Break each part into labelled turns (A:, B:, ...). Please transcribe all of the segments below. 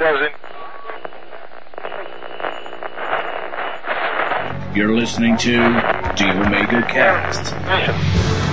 A: doesn't.
B: You're listening to The Omega Cast.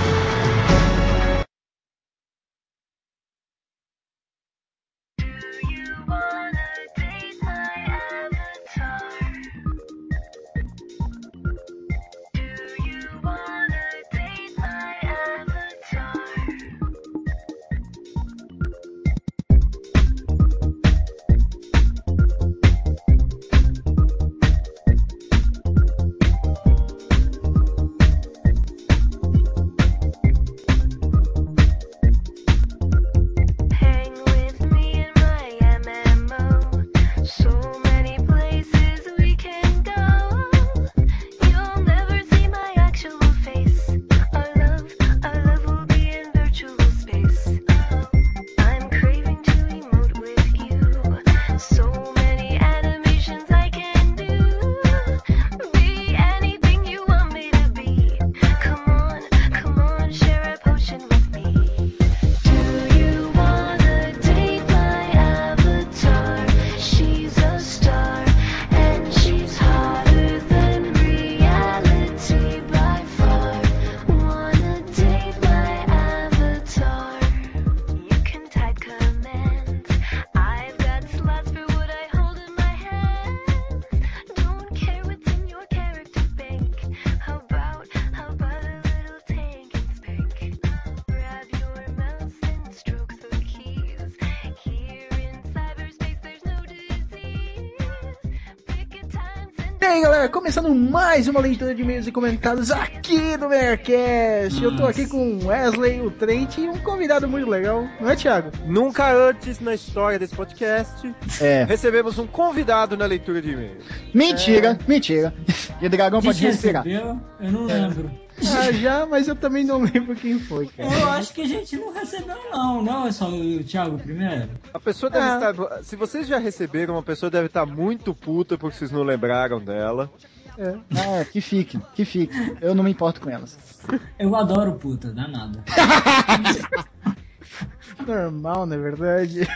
C: E aí galera, começando mais uma leitura de e-mails e comentários aqui do Mercast. Eu tô aqui com o Wesley, o Trent e um convidado muito legal, não é, Thiago?
D: Nunca antes na história desse podcast
E: É.
D: recebemos um convidado na leitura de e-mails.
E: Mentira, mentira. E dragão pode respirar.
F: Eu não lembro.
C: Ah, já, mas eu também não lembro quem foi, cara.
F: Eu acho que a gente não recebeu, não. Não é só o Thiago primeiro.
D: A pessoa deve
C: Ah.
D: estar. Se vocês já receberam, uma pessoa deve estar muito puta porque vocês não lembraram dela.
E: Ah, que fique, que fique. Eu não me importo com elas.
F: Eu adoro puta, danado.
C: Normal, na verdade.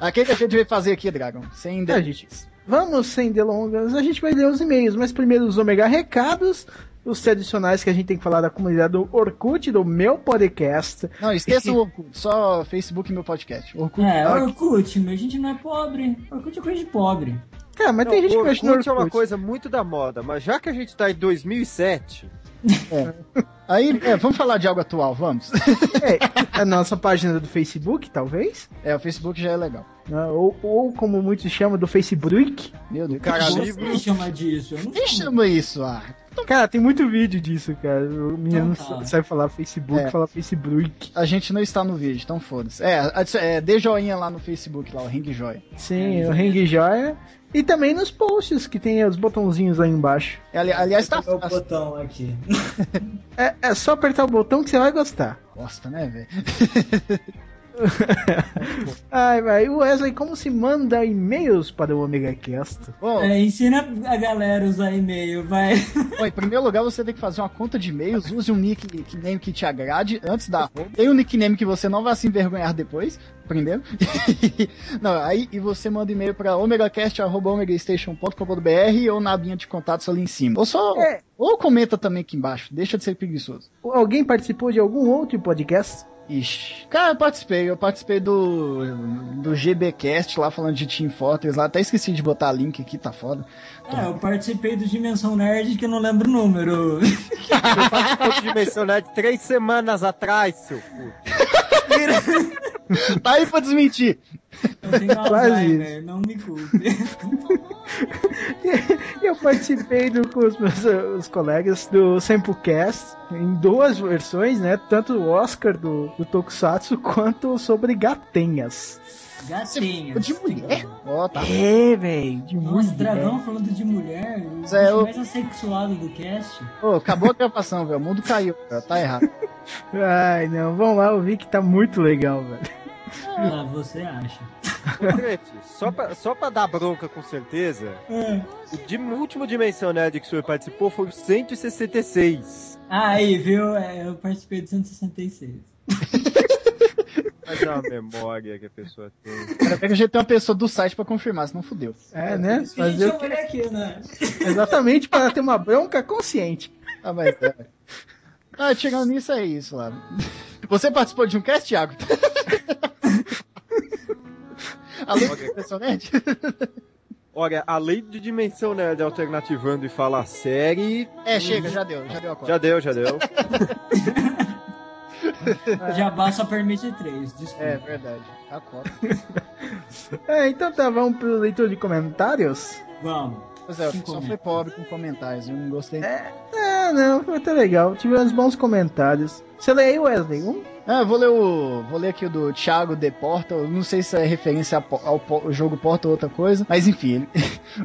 E: Ah, O que, a gente veio fazer aqui, Dragon? Sem
C: gente. Vamos sem delongas, a gente vai ler os e-mails, mas primeiro os Omega Recados, os tradicionais que a gente tem que falar da comunidade do Orkut, do meu podcast.
E: Não, esqueça o Orkut, só Facebook e meu podcast. Orkut,
F: É,
E: ah,
F: Orkut, mas a gente não é pobre. Orkut é coisa de pobre.
C: Cara, mas tem
D: Não,
C: gente
D: o
C: que mexe no
D: Orkut
C: Orkut.
D: é uma coisa muito da moda, mas já que a gente tá em 2007,
E: Aí, é, vamos falar de algo atual, vamos.
C: É, a nossa página do Facebook, talvez.
E: É, o Facebook já é legal.
C: né? Ou, ou como muitos chamam, do Facebook.
E: Meu Deus.
D: Cara,
E: Quem
D: livro-
F: chama disso? Eu não
E: Quem chama isso? Ah,
C: Cara, tem muito vídeo disso, cara. O menino não sabe falar Facebook,
E: É.
C: fala Facebook.
E: a gente não está no vídeo, então foda-se. É, é, dê joinha lá no Facebook, lá, o Ring Joia.
C: Sim, o Ring Joia. E também nos posts, que tem os botãozinhos lá embaixo.
E: É, ali- aliás, tá fácil.
F: botão aqui.
C: É, é só apertar o botão que você vai gostar.
E: Bosta, né, velho?
C: Ai, vai. O Wesley, como se manda e-mails para o Omega Cast?
E: Bom,
F: É, ensina a galera a usar e-mail, vai.
E: Bom, em primeiro lugar, você tem que fazer uma conta de e-mails, use um nick- nickname que te agrade antes da. Tem um nickname que você não vai se envergonhar depois, primeiro. não, aí e você manda e-mail para omegacast.omegastation.com.br ou na abinha de contatos ali em cima. Ou só.
C: É.
E: Ou comenta também aqui embaixo, deixa de ser preguiçoso.
C: Alguém participou de algum outro podcast?
E: Ixi. Cara, eu participei, eu participei do. do GBcast lá falando de Team Fortress lá, até esqueci de botar link aqui, tá foda.
F: É, eu participei do Dimensão Nerd que eu não lembro o número.
D: eu participei de Dimensão Nerd três semanas atrás, seu puto.
E: Tá aí pra desmentir.
F: Eu tenho
C: Quase
F: Alzheimer, não me culpe.
C: Eu participei do, com os meus os colegas do Samplecast em duas versões, né? Tanto o Oscar do, do Tokusatsu quanto sobre gatenhas.
F: Gatinhas.
E: De mulher? Ó, tá.
C: É, velho, de
F: Nossa, dragão falando de mulher, o bicho
E: eu-
F: mais assexuado do cast.
E: Ô, acabou a gravação, velho. O mundo caiu. Tá errado.
C: Ai, não, vamos lá ouvir que tá muito legal, velho.
F: Ah, você acha.
D: Só pra, só pra dar bronca com certeza,
F: É.
D: o, último Dimensão Nerd que o senhor participou foi o 166.
F: Ah, aí, viu? É, eu participei do 166.
D: Mas é uma memória que a pessoa tem.
E: Bem que a gente tem uma pessoa do site pra confirmar, senão fudeu.
C: É, né?
F: Que a gente
C: Fazer o
F: ele aqui, né?
C: Exatamente para ter uma bronca consciente.
E: Ah, mas é. Ah, tirando nisso, é isso lá. Você participou de um cast, Thiago? Alô, professor Nerd?
D: Olha, além de Dimensão Nerd alternativando e falar série.
E: É, chega, já deu, já deu a conta.
D: Já deu, já deu.
F: Jabá só permite três, desculpa.
E: É, verdade. A cota.
C: É, então tá, vamos pro leitor de comentários?
F: Vamos.
E: Pois é, só fui pobre com comentários, eu não gostei.
C: É, é não, foi até legal. Tivemos bons comentários. Você lê aí, Wesley? Um?
E: Ah, vou ler o. Vou ler aqui o do Thiago de Porta. Eu não sei se é referência ao, ao jogo Porta ou outra coisa. Mas enfim,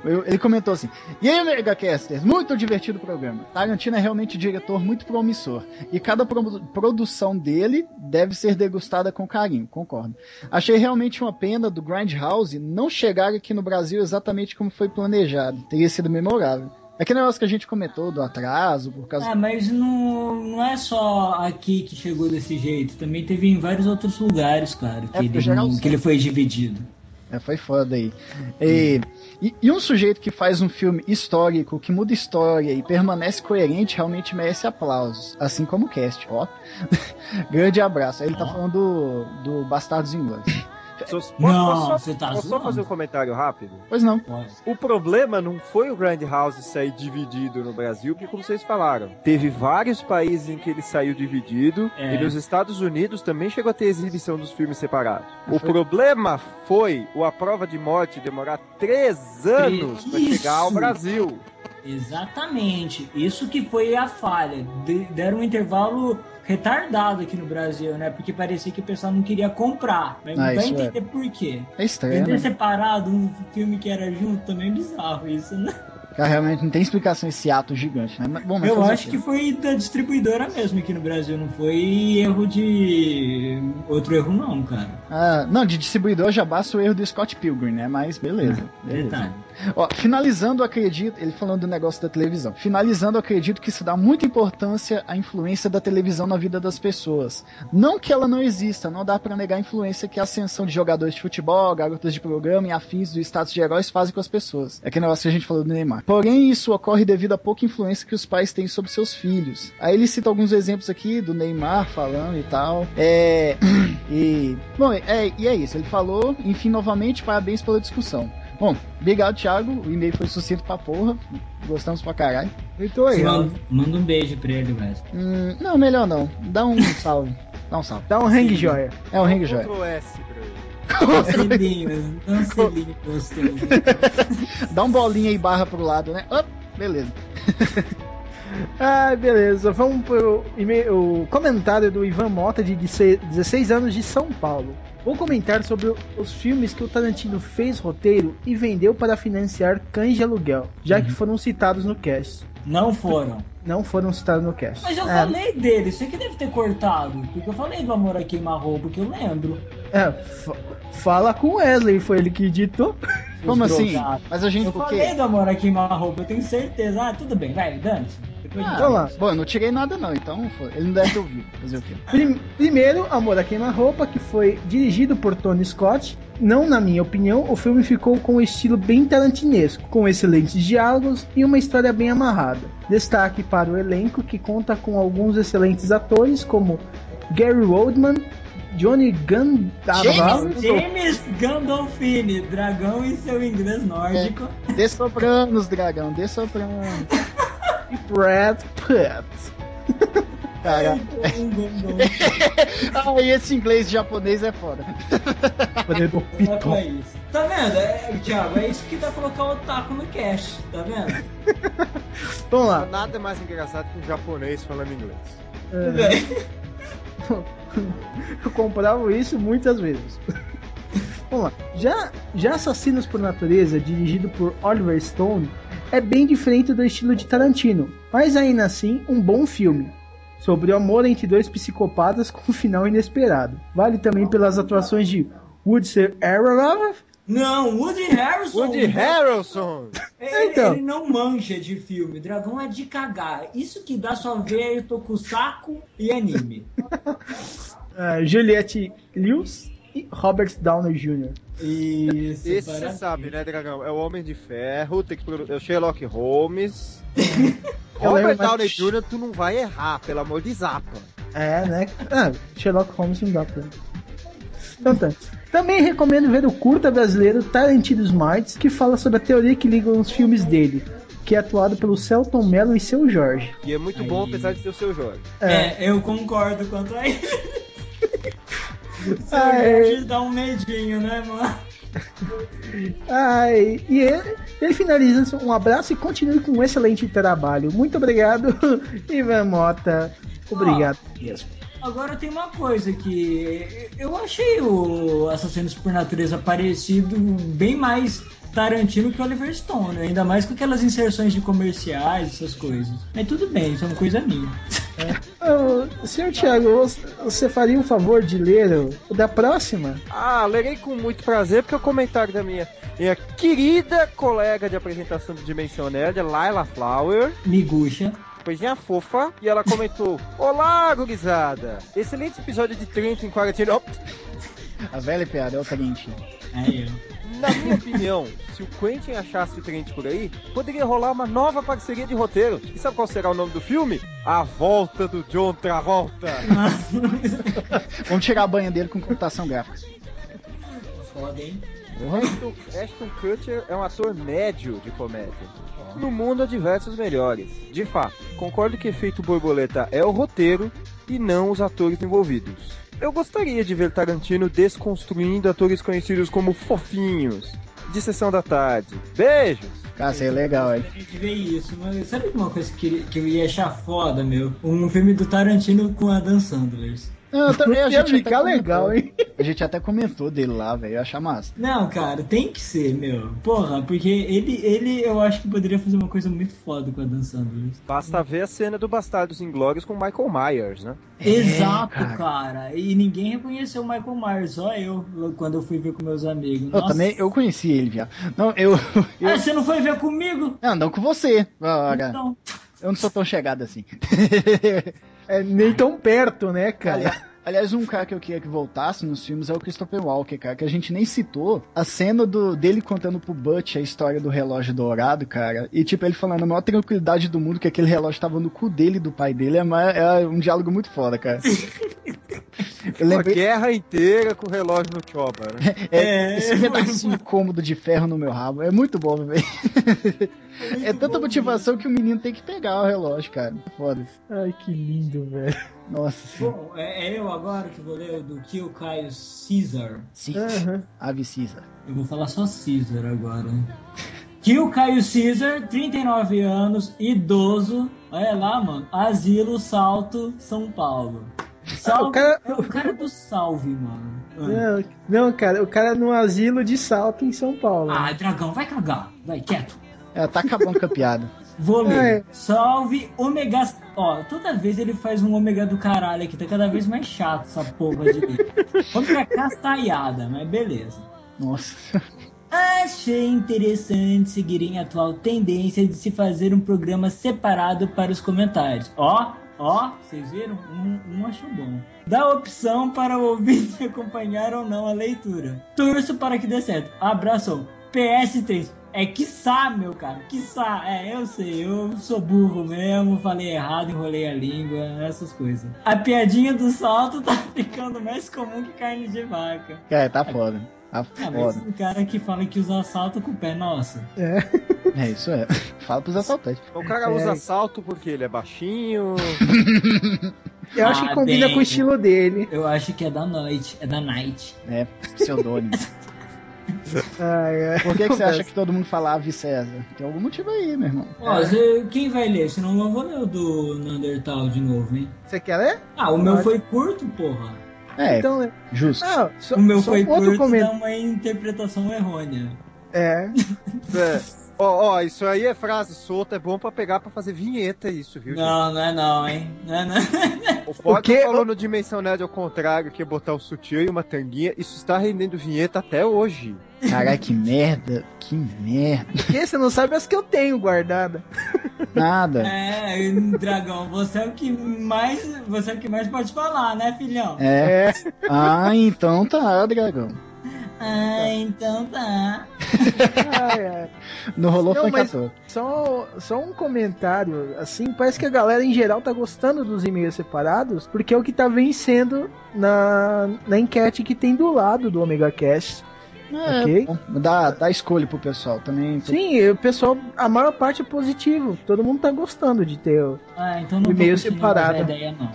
E: ele, ele comentou assim: E aí, Megacasters, muito divertido o programa. Tarantino é realmente um diretor muito promissor. E cada pro- produção dele deve ser degustada com carinho, concordo. Achei realmente uma pena do Grindhouse não chegar aqui no Brasil exatamente como foi planejado. Teria sido memorável. É aquele negócio que a gente comentou do atraso, por causa
F: É, mas não, não é só aqui que chegou desse jeito. Também teve em vários outros lugares, cara, que,
E: É,
F: ele, não- que ele foi dividido.
E: É, foi foda aí. E, e, e um sujeito que faz um filme histórico, que muda história e permanece coerente, realmente merece aplausos. Assim como o cast, ó. Grande abraço. Ele tá falando do, do Bastardos Inglórios.
D: Só- posso,
F: Não,
D: posso só-
F: você tá
D: posso só fazer um comentário rápido?
E: Pois não.
F: Pode.
D: O problema não foi o Grand House sair dividido no Brasil, porque como vocês falaram, teve vários países em que ele saiu dividido,
F: É.
D: e nos Estados Unidos também chegou a ter exibição dos filmes separados. O problema foi o A Prova de Morte demorar três anos para chegar ao Brasil.
F: Exatamente. Isso que foi a falha. De- deram um intervalo retardado aqui no Brasil, né? Porque parecia que o pessoal não queria comprar. Mas
E: Ah,
F: vai
E: isso é.
F: entender por quê.
E: É estranho,
F: Vender
E: né?
F: separado um filme que era junto também é bizarro isso, né?
E: Cara, realmente não tem explicação esse ato gigante, né? Mas, bom, mas
F: Eu acho
E: quê?
F: que foi da distribuidora mesmo aqui no Brasil, não foi erro de. outro erro não, cara.
E: Ah, não, de distribuidor já basta o erro do Scott Pilgrim, né? Mas beleza. beleza.
F: Detalhe.
E: Ó, finalizando, acredito, ele falando do negócio da televisão. Finalizando, acredito que se dá muita importância à influência da televisão na vida das pessoas. Não que ela não exista, não dá pra negar a influência que a ascensão de jogadores de futebol, garotas de programa e afins do status de heróis fazem com as pessoas. É aquele negócio que a gente falou do Neymar. Porém, isso ocorre devido à pouca influência que os pais têm sobre seus filhos. Aí ele cita alguns exemplos aqui do Neymar falando e tal. É. E. Bom, é, e é isso. Ele falou, enfim, novamente, parabéns pela discussão. Bom, obrigado, Thiago. O e-mail foi sucinto pra porra. Gostamos pra caralho.
C: Muito legal.
F: Manda, manda um beijo pra ele, Wesley.
E: Hum, não, melhor não. Dá um salve. Dá um salve.
C: Dá um hang joia.
E: É um ring joia.
D: Ctrl S pra ele.
F: Um selinho gostoso.
E: Dá um bolinha aí barra pro lado, né? Op, beleza.
C: Ah, beleza. Vamos pro e-mail- o comentário do Ivan Mota, de 16 anos, de São Paulo. Vou comentar sobre os filmes que o Tarantino fez roteiro e vendeu para financiar cães de aluguel, já que foram citados no cast.
F: Não foram.
C: Não foram citados no cast.
F: Mas eu
C: é,
F: falei dele, você que deve ter cortado. Porque eu falei do Amor a Queima-Roupa, que eu lembro.
C: é, fa- fala com o Wesley, foi ele que editou.
E: Como assim? Mas a gente
F: Eu falei do Amor a Queima-Roupa, eu tenho certeza. Ah, tudo bem, vai, dane-se. Depois
E: Ah,
F: de-
C: Vamos lá.
E: Bom, eu não tirei nada não, então foi. ele não deve ter ouvido. Fazer o quê?
C: Prim- Primeiro, Amor a Queima-Roupa, que foi dirigido por Tony Scott. Não na minha opinião, o filme ficou com um estilo bem tarantinesco, com excelentes diálogos e uma história bem amarrada. Destaque para o elenco, que conta com alguns excelentes atores, como Gary Oldman, Johnny Gandolfini,
F: James Gandolfini, dragão em seu inglês nórdico.
E: Dê sopranos, dragão, dê sopranos.
C: e Brad Pitt.
E: Cara,
F: Gandolfini.
E: ah, e esse inglês e japonês é foda.
C: Poder do
F: Só
C: Piton.
F: pra isso. Tá vendo, é, Thiago? É isso que dá colocar o taco no cash, tá vendo?
C: Vamos lá.
D: Nada mais engraçado que um japonês falando inglês.
F: Tudo bem.
C: Eu comprava isso muitas vezes. Vamos lá. Já, já Assassinos por Natureza, dirigido por Oliver Stone, é bem diferente do estilo de Tarantino, mas ainda assim um bom filme. Sobre o amor entre dois psicopatas com um final inesperado. Vale também pelas atuações de Woodson Harrelson,
F: Não, Woody Harrison.
D: Woody Harrelson!
F: Ele,
C: Então.
F: ele não manja de filme. Dragão é de cagar. Isso que dá só ver eu tô com saco e anime.
C: Ah, Juliette Lewis e Robert Downey Jr.
F: Isso,
D: Esse você sabe, né, Dragão? É o Homem de Ferro, tem que é o Sherlock Holmes. Robert
C: lembro, mas-
D: Downey Jr., tu não vai errar, pelo amor de Zapa.
C: É, né? Ah, Sherlock Holmes não dá pra. Então tá. Também recomendo ver o curta brasileiro Tarantino Smarts, que fala sobre a teoria que liga os filmes dele, que é atuado pelo Celton Mello e seu Jorge.
D: E é muito bom, apesar de ter o seu Jorge.
F: É, eu concordo quanto a isso.
C: É.
F: Jorge dá um medinho, né, mano?
C: Ai, e ele, ele finaliza um abraço e continue com um excelente trabalho. Muito obrigado, Ivan Mota. Obrigado mesmo.
F: Agora tem uma coisa que eu achei o Assassinos por Natureza parecido bem mais Tarantino que Oliver Stone, ainda mais com aquelas inserções de comerciais, essas coisas. Mas tudo bem, isso é uma coisa minha.
C: Ô, senhor Thiago, você- faria um favor de ler o, da próxima?
D: Ah, lerei com muito prazer, porque é o comentário da minha, minha querida colega de apresentação do Dimensão Nerd, Laila Flower.
F: Miguxa.
D: Coisinha fofa, e ela comentou: Olá, gurizada! Excelente episódio de 30 em quarentena.
E: A velha piada é o seguinte.
F: É eu.
D: Na minha opinião, se o Quentin achasse o Trent por aí, poderia rolar uma nova parceria de roteiro. E sabe qual será o nome do filme? A Volta do John Travolta.
E: Vamos tirar a banha dele com computação gráfica.
F: Foda, hein?
D: Ashton, Ashton Kutcher é um ator médio de comédia. No mundo há diversos melhores. De fato, concordo que efeito borboleta é o roteiro e não os atores envolvidos. Eu gostaria de ver Tarantino desconstruindo atores conhecidos como fofinhos, de sessão da tarde. Beijos!
E: Cara, isso aí é legal, hein?
F: A gente vê isso, mas sabe uma coisa que, que eu ia achar foda, meu? Um filme do Tarantino com a Dan Sandler.
E: Não, eu também a
C: Ia
E: gente até
C: ficar
E: comentou.
C: legal, hein?
E: A gente até comentou dele lá, velho. Eu achar massa.
F: Não, cara, tem que ser, meu. Porra, porque ele, ele eu acho que poderia fazer uma coisa muito foda com a Dan Sandler.
D: Basta ver a cena do Bastardos Inglórios com Michael Myers, né?
F: Exato,
E: cara.
F: cara. E ninguém reconheceu o Michael Myers, só eu, quando eu fui ver com meus amigos.
E: Eu
F: Nossa.
E: também, eu conheci ele, viado. Não, eu. eu...
F: Ah, você não foi ver comigo?
E: Não, não com você. Ora,
F: Então,
E: Eu não sou tão chegado assim.
C: É nem tão perto, né, cara?
E: Aliás, aliás, um cara que eu queria que voltasse nos filmes é o Christopher Walker, cara, que a gente nem citou. A cena do, dele contando pro Butch a história do relógio dourado, cara. E tipo, ele falando a maior tranquilidade do mundo que aquele relógio tava no cu dele e do pai dele. É, ma- é um diálogo muito foda, cara. Eu
D: Uma
E: lembrei.
D: guerra inteira com o relógio no Chopper, né?
E: É,
F: É,
E: esse pedacinho cômodo de ferro no meu rabo. É muito bom, velho. É tanta motivação que o menino tem que pegar o relógio, cara. Foda.
C: Ai, que lindo, velho.
E: Nossa senhora.
F: bom, é, é eu agora que vou ler o do Kill Caio Caesar.
E: Sim.
C: Aham.
E: Ave Cisa.
F: Eu vou falar só Caesar agora. Kill Caio Caesar, 39 anos, idoso. Olha lá, mano. Asilo, Salto, São Paulo. Salve,
C: Ah, o cara-
F: é o cara do salve, mano.
C: Não, não, cara, o cara é num asilo de salto em São Paulo.
F: Ah, dragão, vai cagar. Vai, quieto.
E: É, tá acabando com a piada.
F: Vou ler.
C: É.
F: Salve ômega. Ó, toda vez ele faz um ômega do caralho aqui, tá cada vez mais chato essa porra de. ômega castalhada, mas beleza.
E: Nossa.
F: Achei interessante seguirem a atual tendência de se fazer um programa separado para os comentários. Ó, ó, vocês viram? Um, um achou bom. Dá opção para o ouvinte acompanhar ou não a leitura. Torço para que dê certo. Abraço. PS3. É quiçá, meu cara. Quiçá. É, eu sei. Eu sou burro mesmo. Falei errado, enrolei a língua. Essas coisas. A piadinha do salto tá ficando mais comum que carne de vaca.
E: Cara, tá foda. Tá
F: Ah, mas o cara que fala que usa salto com o pé, nossa.
E: É, isso é. Fala pros assaltantes.
D: O cara
C: É.
D: usa salto porque ele é baixinho.
C: Eu acho
F: Ah,
C: que combina
F: bem.
C: com o estilo dele.
F: Eu acho que é da noite, é da night.
E: É, pseudônimo.
C: Ai, ai.
E: Por que, que você acha que todo mundo fala Ave César? Tem algum motivo aí, meu irmão.
F: Ó, cê- quem vai ler? Senão eu vou ler o do Neandertal de novo, hein?
C: Você quer ler?
F: Ah, o meu
C: Pode.
F: foi curto, porra.
E: É,
C: Então,
E: justo.
C: Ah, só,
F: O meu
C: só
F: foi
C: um outro
F: curto, dá
C: comentário.
F: uma interpretação errônea.
C: É.
D: É. Ó, ó, isso aí é frase solta, é bom pra pegar pra fazer vinheta isso, viu? gente?
F: Não, não é não, hein? Não é não.
D: O
C: quê?
D: falou no Dimensão Nerd ao contrário, que é botar o sutiã e uma tanguinha. Isso está rendendo vinheta até hoje.
E: Caralho, que merda. Que merda.
C: Porque você não sabe as que eu tenho guardada.
E: Nada.
F: É, dragão, você é o que mais. Você é o que mais pode falar, né, filhão?
E: É. Ah, então tá, dragão.
F: Ah, então tá.
C: Ai, ai.
E: Não rolou
C: Não,
E: funk
C: mas-. Só, só um comentário, assim, parece que a galera em geral tá gostando dos e-mails separados, porque é o que tá vencendo na, na enquete que tem do lado do Omega Cast.
E: É,
C: Ok.
E: bom, dá, dá escolha pro pessoal também.
C: Sim, o pessoal, a maior parte é positivo. Todo mundo tá gostando de ter. o-
F: Ah, então não tô
C: E-mail separado.
F: ideia, não.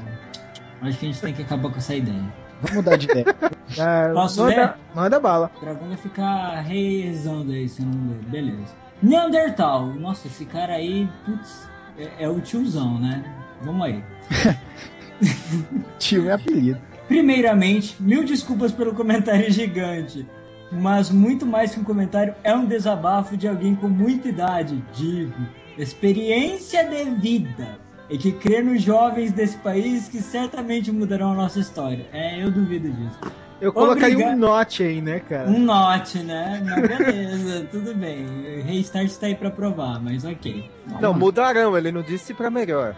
F: Acho que a gente tem que acabar com essa ideia.
E: Vamos mudar de ideia.
C: Ah,
F: Posso
C: manda,
F: ler?
C: manda bala.
F: O dragão vai ficar rezando aí se não ler. Beleza. Neandertal. Nossa, esse cara aí, putz, é, é o tiozão, né? Vamos aí.
E: Tio é apelido.
F: Primeiramente, mil desculpas pelo comentário gigante. Mas muito mais que um comentário, é um desabafo de alguém com muita idade, digo, experiência de vida. E que crê nos jovens desse país que certamente mudarão a nossa história. É, eu duvido disso.
C: Eu colocaria
F: Obrigado.
C: um note aí, né, cara?
F: Um note, né? Mas beleza, tudo bem. Restart está aí pra provar, mas ok.
D: Não, mudarão, ele não disse pra melhor.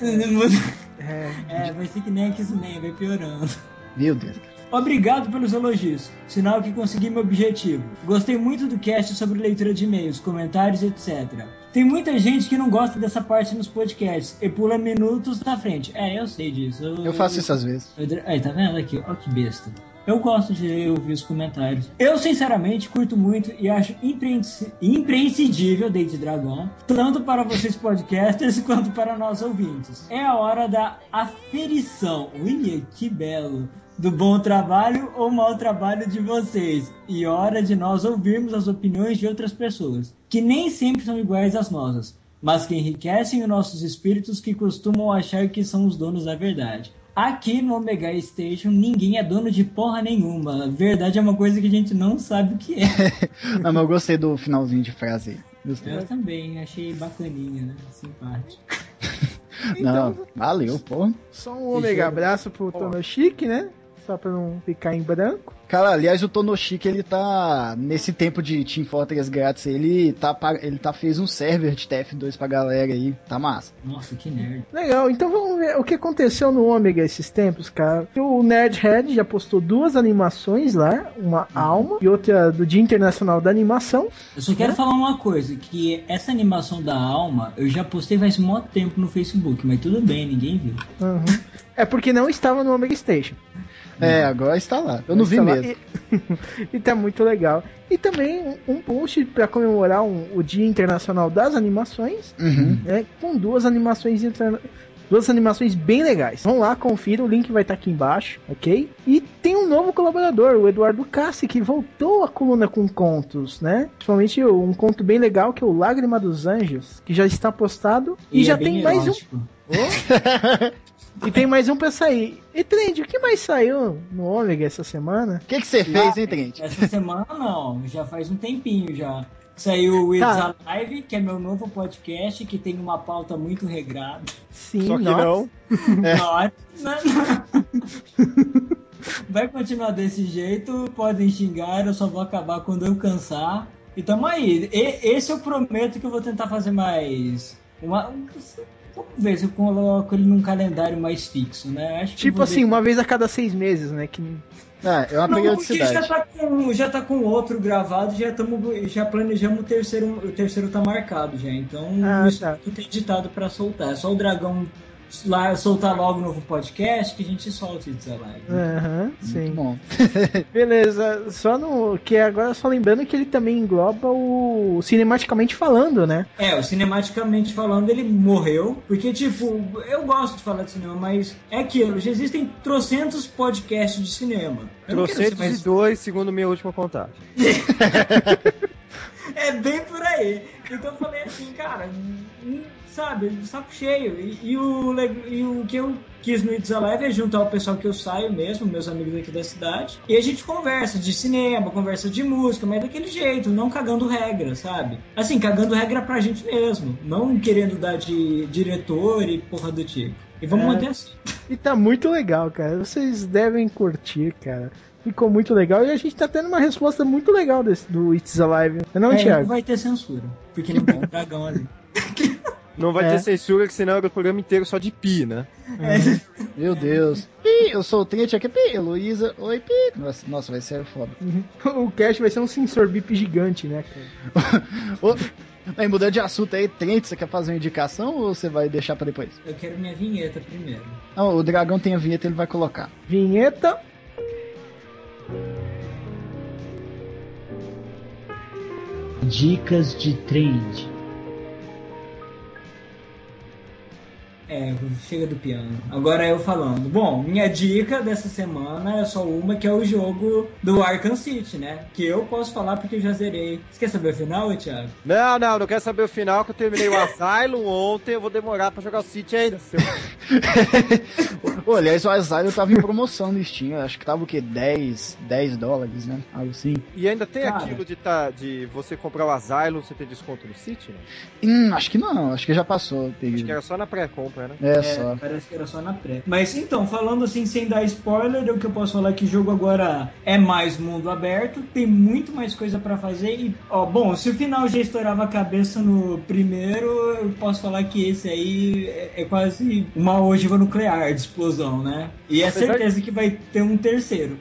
C: É.
F: É, vai ser que nem X-Men, vai piorando.
E: Meu Deus.
F: Obrigado pelos elogios, sinal que consegui meu objetivo. Gostei muito do cast sobre leitura de e-mails, comentários, etc. Tem muita gente que não gosta dessa parte nos podcasts e pula minutos na frente. É, eu sei disso.
E: Eu faço isso às vezes.
F: Eu- Aí, tá vendo aqui? Ó que besta. Eu gosto de ouvir os comentários. Eu, sinceramente, curto muito e acho imprescindível Date Dragon, tanto para vocês podcasters quanto para nós ouvintes. É a hora da aferição. Ui, que belo! Do bom trabalho ou mau trabalho de vocês. E hora de nós ouvirmos as opiniões de outras pessoas, que nem sempre são iguais às nossas, mas que enriquecem os nossos espíritos que costumam achar que são os donos da verdade. Aqui no Omega Station ninguém é dono de porra nenhuma. Verdade é uma coisa que a gente não sabe o que é.
E: Não, mas eu gostei do finalzinho de frase aí. Gostei.
F: Eu também achei bacaninha, né? Simpático.
E: Não, valeu, pô.
C: Só um ômega abraço pro Tonoshiki, né? Só pra não ficar em branco.
E: Cara, aliás, o Tonoshiki, ele tá. Nesse tempo de Team Fortress grátis, ele tá, ele tá fez um server de TF2 pra galera aí. Tá massa.
F: Nossa, que nerd.
C: Legal, então vamos ver o que aconteceu no Ômega esses tempos, cara. O Nerdhead já postou duas animações lá, uma alma e outra do Dia Internacional da Animação.
F: Eu só quero falar uma coisa, que essa animação da alma, eu já postei faz muito tempo no Facebook, mas tudo bem, ninguém viu.
C: Uhum. É porque não estava no Omega Station.
E: É, agora está lá. Eu não vi mesmo.
C: E, e tá muito legal. E também um, post para comemorar um- o Dia Internacional das Animações,
E: Uhum.
C: né? Com duas animações interna- Duas animações bem legais. Vão lá, confira, o link vai estar aqui embaixo, ok? E tem um novo colaborador, o Eduardo Cassi, que voltou à coluna com contos, né? Principalmente um conto bem legal que é o Lágrima dos Anjos, que já está postado e, já
F: é
C: tem mais um.
F: erótico.
C: E tem mais um pra sair. E Trend, o que mais saiu no Ômega essa semana?
E: O que que você fez, hein, Trent?
F: Essa semana não, já faz um tempinho já. Saiu o It's
C: Tá.
F: Alive, que é meu novo podcast, que tem uma pauta muito regrada.
C: Sim,
D: Só que
C: nossa.
D: não.
F: Nossa. Vai continuar desse jeito, podem xingar, eu só vou acabar quando eu cansar. E tamo aí. E- esse eu prometo que eu vou tentar fazer mais. Uma, vamos ver se eu coloco ele num calendário mais fixo, né? Acho que eu
C: Tipo assim,
F: deixar-
C: uma vez a cada seis meses, né? Que...
E: Ah, é uma
F: Não, porque já
E: periodicidade.
F: tá, com, já tá com outro gravado, já, tamo, já planejamos o terceiro, o terceiro tá marcado já. Então
C: Ah, tá.
F: tudo tem editado pra soltar. É só o dragão lá soltar logo o novo podcast que a gente solta isso lá.
C: Aham,
E: Muito
C: sim.
E: bom.
C: Beleza, só no. Que agora só lembrando que ele também engloba o cinematicamente falando, né?
F: É, o cinematicamente falando, ele morreu. Porque, tipo, eu gosto de falar de cinema, mas é aquilo, já existem trocentos podcasts de cinema. Eu ser mais
D: 302, segundo minha última contagem.
F: É bem por aí. Então eu falei assim, cara, hum, sabe, saco cheio. E, e o, e o que eu quis no It's Alive é juntar o pessoal que eu saio mesmo, meus amigos aqui da cidade, e a gente conversa de cinema, conversa de música, mas daquele jeito, não cagando regra, sabe? Assim, cagando regra pra gente mesmo, não querendo dar de diretor e porra do tipo. E vamos
C: É.
F: manter assim.
C: E tá muito legal, cara. Vocês devem curtir, cara. Ficou muito legal e a gente tá tendo uma resposta muito legal desse, do It's Alive. Não,
F: É, não
C: Thiago?
F: vai ter censura, porque não tem um dragão ali.
D: Não vai
C: É.
D: ter censura, que senão era o programa inteiro só de pi, né?
E: Meu Deus. Pi, eu sou o Trent aqui, Pi, Heloísa, oi, Pi. Nossa, nossa, vai ser foda.
C: O cast vai ser um sensor bip gigante, né, cara?
E: Aí, mudando de assunto aí, Trent, você quer fazer uma indicação ou você vai deixar pra depois?
F: Eu quero minha vinheta primeiro.
E: Não, o dragão tem a vinheta, ele vai colocar.
C: Vinheta.
F: Dicas de trend. É, chega do piano. Agora eu falando. Bom, minha dica dessa semana é só uma, que é o jogo do Arkham City, né? Que eu posso falar porque eu já zerei. Você quer saber o final, Thiago?
D: Não, não, não quero saber o final, que eu terminei o Asylum ontem, eu vou demorar pra jogar o City ainda. Seu...
E: Aliás, o Asylum tava em promoção no Steam, acho que tava o quê? 10, 10 dólares, né? Algo assim.
D: E ainda tem
F: Cara.
D: aquilo de, tá, de você comprar o Asylum, você ter desconto no City, né?
E: Hum, acho que não, acho que já passou o
D: Acho que era só na pré-compra, né?
E: É, só.
F: Parece que era só na pré. Mas então, falando assim, sem dar spoiler, o que eu posso falar é que o jogo agora é mais mundo aberto, tem muito mais coisa pra fazer. E, ó, bom, se o final já estourava a cabeça no primeiro, eu posso falar que esse aí é, é quase uma ogiva nuclear de explosão, né? E é
D: Apesar
F: certeza que vai ter um terceiro.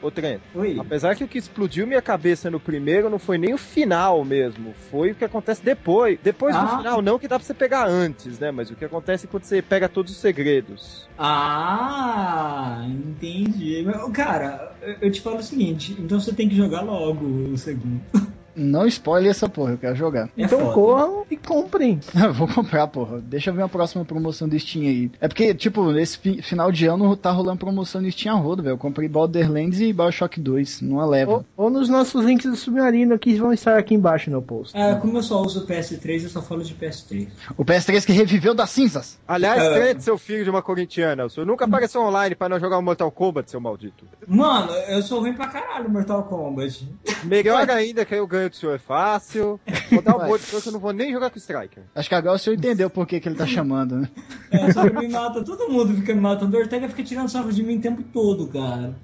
D: Ô, Trent,
F: Oi.
D: apesar que o que explodiu minha cabeça no primeiro não foi nem o final mesmo, foi o que acontece depois. Depois do
F: Ah.
D: final, não que dá pra você pegar antes, né? Mas o que acontece quando você pega todos os segredos.
F: Ah, entendi. Cara, eu te falo o seguinte, então você tem que jogar logo o segundo.
E: Não spoile essa porra, eu quero jogar.
F: É
C: então
F: foda.
C: corram e comprem.
E: Vou comprar, porra. Deixa eu ver uma próxima promoção do Steam aí. É porque, tipo, nesse fi- final de ano tá rolando promoção no Steam a rodo, velho. Eu comprei Borderlands e Bioshock 2 numa leva.
C: Ou, ou nos nossos links do Submarino que vão estar aqui embaixo no post.
F: Ah, como eu só uso PS3, eu só falo de PS3.
E: O PS3 que reviveu das cinzas.
D: Aliás,
F: É.
D: Trent, seu filho de uma corintiana, o senhor nunca apareceu online pra não jogar o Mortal Kombat, seu maldito.
F: Mano, eu sou ruim pra caralho no Mortal Kombat.
D: Melhor ainda que aí o ganho do senhor é fácil. Vou dar um monte de coisa que eu não vou nem jogar com o Striker.
E: Acho que agora o senhor entendeu por que, que ele tá chamando, né?
F: É, só que me mata, todo mundo fica me matando. O Ortega fica tirando sarro de mim o tempo todo, cara.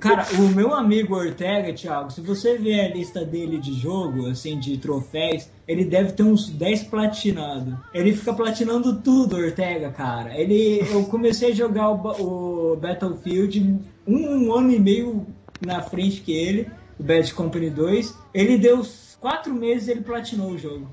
F: Cara, o meu amigo Ortega, Thiago, se você ver a lista dele de jogo, assim, de troféus, ele deve ter uns 10 platinados. Ele fica platinando tudo, Ortega, cara. Ele, eu comecei a jogar o, o Battlefield um, um ano e meio na frente que ele, o Bad Company 2. Ele deu 4 meses ele platinou o jogo.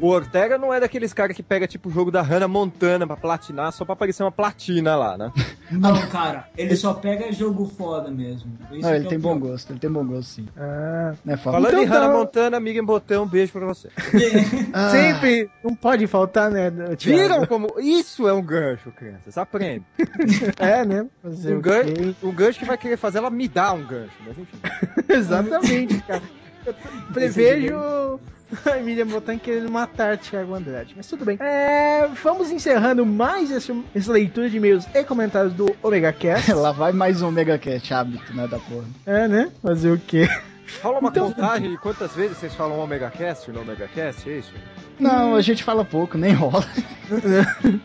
D: O Ortega não é daqueles caras que pega tipo o jogo da Hannah Montana pra platinar só pra aparecer uma platina lá, né?
F: Não, cara, ele só pega jogo foda mesmo. Isso
E: Não,
F: que
E: ele
F: é
E: tem bom gosto, ele tem bom gosto, sim.
C: Ah,
E: Não é foda.
D: Falando
C: Então
D: em Hannah
C: tá.
D: Montana, amiga em botão, um beijo pra você.
E: Ah,
C: Sempre não pode faltar, né, Thiago?
D: Viram como. Isso é um gancho, crianças. Aprende.
C: É, né? Fazer
D: Um
C: o
D: gancho, um gancho que vai querer fazer ela me dar um gancho, mas enfim.
C: Exatamente, cara. Eu prevejo a Emília Botan querendo matar Thiago Andrade. Mas tudo bem. É, vamos encerrando mais essa, essa leitura de e-mails e comentários do Omega Cast.
E: Lá vai mais um Mega Cat hábito, né, da porra.
C: É, né? Fazer o quê?
D: Fala uma
C: Então-
D: contagem de quantas vezes vocês falam Omega Cast no Omega Cast, é isso?
E: Não, a gente fala pouco, nem rola.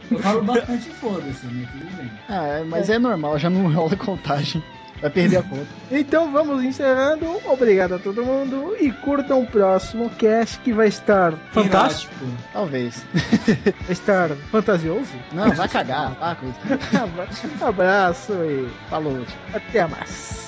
F: Eu falo bastante foda-se, né? Tudo bem.
E: Ah, é, mas é normal, já não rola contagem. Vai perder a conta.
C: Então vamos encerrando. Obrigado a todo mundo e curtam o próximo cast que vai estar fantástico.
E: Talvez.
C: Vai estar fantasioso.
E: Não, vai cagar. Ah, coisa.
C: Abraço e
E: Falou.
C: até mais.